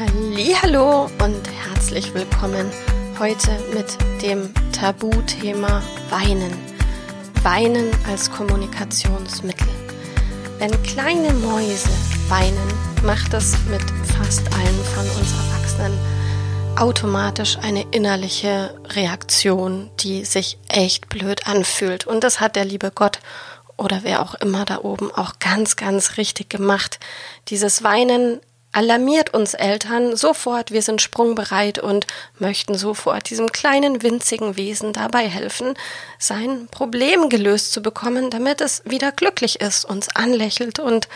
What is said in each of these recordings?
Hallo und herzlich willkommen heute mit dem Tabuthema Weinen. Weinen als Kommunikationsmittel. Wenn kleine Mäuse weinen, macht es mit fast allen von uns Erwachsenen automatisch eine innerliche Reaktion, die sich echt blöd anfühlt. Und das hat der liebe Gott oder wer auch immer da oben auch ganz, ganz richtig gemacht. Dieses Weinen alarmiert uns Eltern sofort, wir sind sprungbereit und möchten sofort diesem kleinen winzigen Wesen dabei helfen, sein Problem gelöst zu bekommen, damit es wieder glücklich ist, uns anlächelt und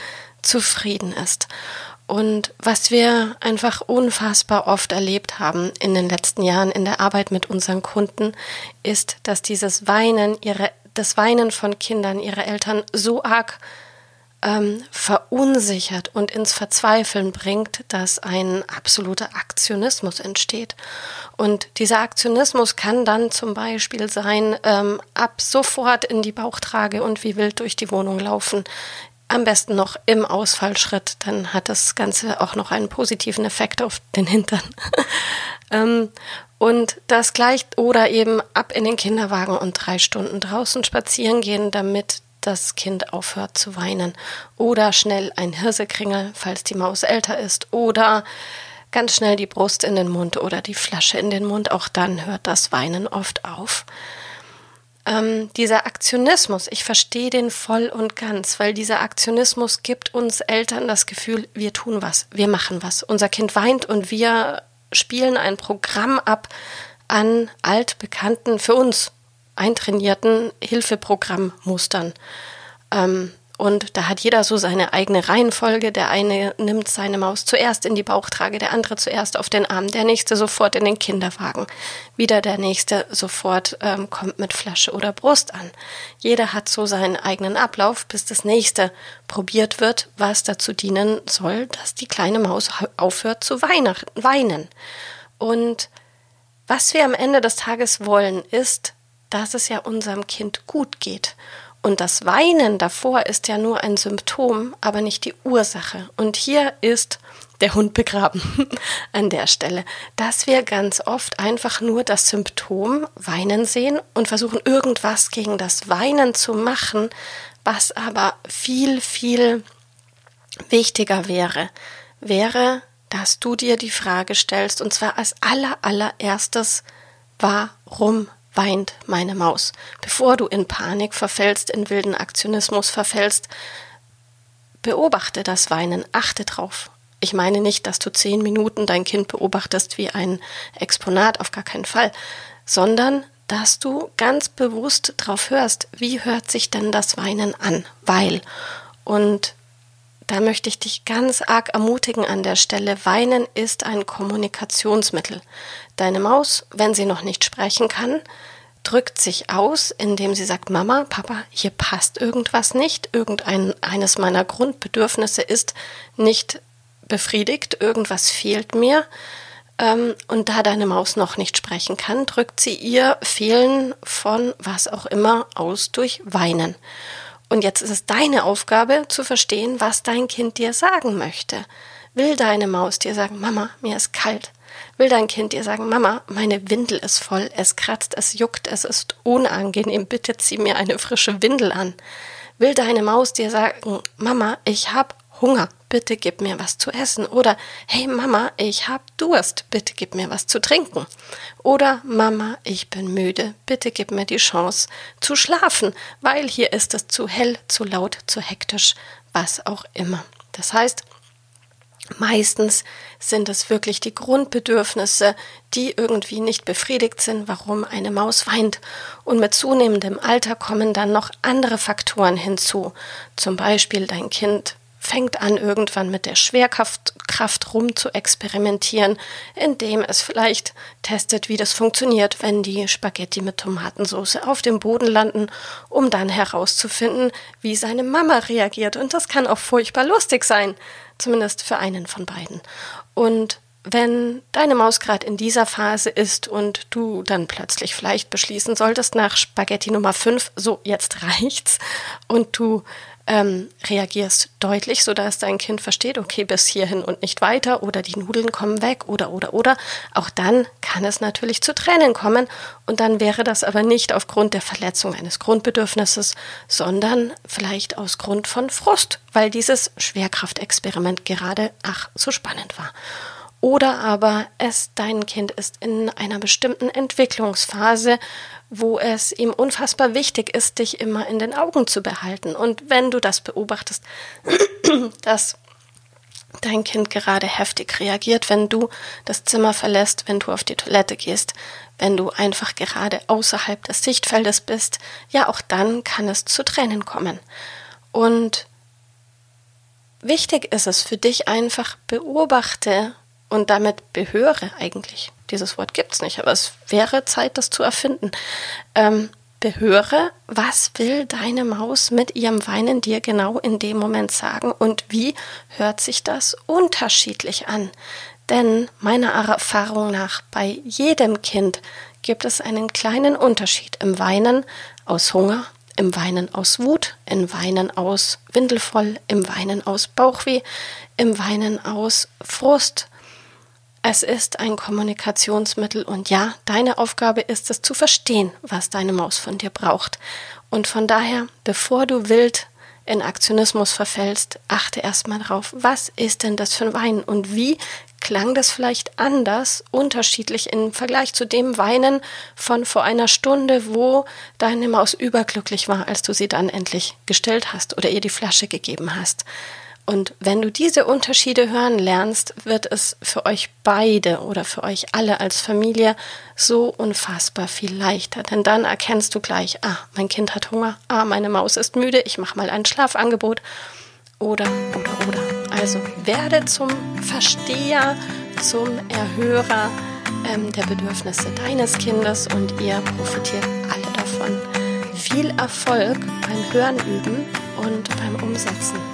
zufrieden ist. Und was wir einfach unfassbar oft erlebt haben in den letzten Jahren in der Arbeit mit unseren Kunden, ist, dass dieses Weinen, ihre, das Weinen von Kindern, ihre Eltern so arg ähm, verunsichert und ins Verzweifeln bringt, dass ein absoluter Aktionismus entsteht. Und dieser Aktionismus kann dann zum Beispiel sein, ähm, ab sofort in die Bauchtrage und wie wild durch die Wohnung laufen. Am besten noch im Ausfallschritt, dann hat das Ganze auch noch einen positiven Effekt auf den Hintern. ähm, und das gleicht oder eben ab in den Kinderwagen und drei Stunden draußen spazieren gehen, damit das Kind aufhört zu weinen. Oder schnell ein Hirsekringel, falls die Maus älter ist. Oder ganz schnell die Brust in den Mund oder die Flasche in den Mund. Auch dann hört das Weinen oft auf. Ähm, dieser Aktionismus, ich verstehe den voll und ganz, weil dieser Aktionismus gibt uns Eltern das Gefühl, wir tun was, wir machen was. Unser Kind weint und wir spielen ein Programm ab an altbekannten, für uns eintrainierten Hilfeprogrammmustern. Ähm, und da hat jeder so seine eigene Reihenfolge. Der eine nimmt seine Maus zuerst in die Bauchtrage, der andere zuerst auf den Arm, der nächste sofort in den Kinderwagen. Wieder der nächste sofort ähm, kommt mit Flasche oder Brust an. Jeder hat so seinen eigenen Ablauf, bis das nächste probiert wird, was dazu dienen soll, dass die kleine Maus aufhört zu weinen. Und was wir am Ende des Tages wollen, ist, dass es ja unserem Kind gut geht. Und das Weinen davor ist ja nur ein Symptom, aber nicht die Ursache. Und hier ist der Hund begraben an der Stelle, dass wir ganz oft einfach nur das Symptom Weinen sehen und versuchen irgendwas gegen das Weinen zu machen, was aber viel, viel wichtiger wäre, wäre, dass du dir die Frage stellst, und zwar als aller, allererstes, warum weint meine Maus. Bevor du in Panik verfällst, in wilden Aktionismus verfällst, beobachte das Weinen, achte drauf. Ich meine nicht, dass du zehn Minuten dein Kind beobachtest wie ein Exponat, auf gar keinen Fall, sondern dass du ganz bewusst drauf hörst, wie hört sich denn das Weinen an, weil. Und da möchte ich dich ganz arg ermutigen an der Stelle. Weinen ist ein Kommunikationsmittel. Deine Maus, wenn sie noch nicht sprechen kann, drückt sich aus, indem sie sagt, Mama, Papa, hier passt irgendwas nicht, irgendein eines meiner Grundbedürfnisse ist nicht befriedigt, irgendwas fehlt mir. Ähm, und da deine Maus noch nicht sprechen kann, drückt sie ihr Fehlen von was auch immer aus durch Weinen. Und jetzt ist es deine Aufgabe zu verstehen, was dein Kind dir sagen möchte. Will deine Maus dir sagen, Mama, mir ist kalt? Will dein Kind dir sagen, Mama, meine Windel ist voll, es kratzt, es juckt, es ist unangenehm, bitte zieh mir eine frische Windel an? Will deine Maus dir sagen, Mama, ich hab Hunger, bitte gib mir was zu essen. Oder hey Mama, ich hab Durst, bitte gib mir was zu trinken. Oder Mama, ich bin müde, bitte gib mir die Chance zu schlafen, weil hier ist es zu hell, zu laut, zu hektisch, was auch immer. Das heißt, Meistens sind es wirklich die Grundbedürfnisse, die irgendwie nicht befriedigt sind, warum eine Maus weint. Und mit zunehmendem Alter kommen dann noch andere Faktoren hinzu. Zum Beispiel dein Kind fängt an, irgendwann mit der Schwerkraft Kraft rum zu experimentieren, indem es vielleicht testet, wie das funktioniert, wenn die Spaghetti mit Tomatensauce auf dem Boden landen, um dann herauszufinden, wie seine Mama reagiert. Und das kann auch furchtbar lustig sein, zumindest für einen von beiden. Und wenn deine Maus gerade in dieser Phase ist und du dann plötzlich vielleicht beschließen solltest nach Spaghetti Nummer 5, so jetzt reicht's, und du ähm, reagierst deutlich, sodass dein Kind versteht, okay, bis hierhin und nicht weiter oder die Nudeln kommen weg oder oder oder. Auch dann kann es natürlich zu Tränen kommen und dann wäre das aber nicht aufgrund der Verletzung eines Grundbedürfnisses, sondern vielleicht aus Grund von Frust, weil dieses Schwerkraftexperiment gerade ach so spannend war. Oder aber es dein Kind ist in einer bestimmten Entwicklungsphase, wo es ihm unfassbar wichtig ist, dich immer in den Augen zu behalten. Und wenn du das beobachtest, dass dein Kind gerade heftig reagiert, wenn du das Zimmer verlässt, wenn du auf die Toilette gehst, wenn du einfach gerade außerhalb des Sichtfeldes bist, ja, auch dann kann es zu Tränen kommen. Und wichtig ist es für dich einfach, beobachte und damit behöre eigentlich dieses Wort gibt es nicht, aber es wäre Zeit, das zu erfinden. Ähm, behöre, was will deine Maus mit ihrem Weinen dir genau in dem Moment sagen und wie hört sich das unterschiedlich an? Denn meiner Erfahrung nach bei jedem Kind gibt es einen kleinen Unterschied im Weinen aus Hunger, im Weinen aus Wut, im Weinen aus Windelvoll, im Weinen aus Bauchweh, im Weinen aus Frust, es ist ein Kommunikationsmittel und ja, deine Aufgabe ist es zu verstehen, was deine Maus von dir braucht. Und von daher, bevor du wild in Aktionismus verfällst, achte erstmal drauf, was ist denn das für ein Weinen und wie klang das vielleicht anders, unterschiedlich im Vergleich zu dem Weinen von vor einer Stunde, wo deine Maus überglücklich war, als du sie dann endlich gestillt hast oder ihr die Flasche gegeben hast. Und wenn du diese Unterschiede hören lernst, wird es für euch beide oder für euch alle als Familie so unfassbar viel leichter. Denn dann erkennst du gleich, ah, mein Kind hat Hunger, ah, meine Maus ist müde, ich mache mal ein Schlafangebot oder, oder, oder. Also werde zum Versteher, zum Erhörer ähm, der Bedürfnisse deines Kindes und ihr profitiert alle davon. Viel Erfolg beim Hören üben und beim Umsetzen.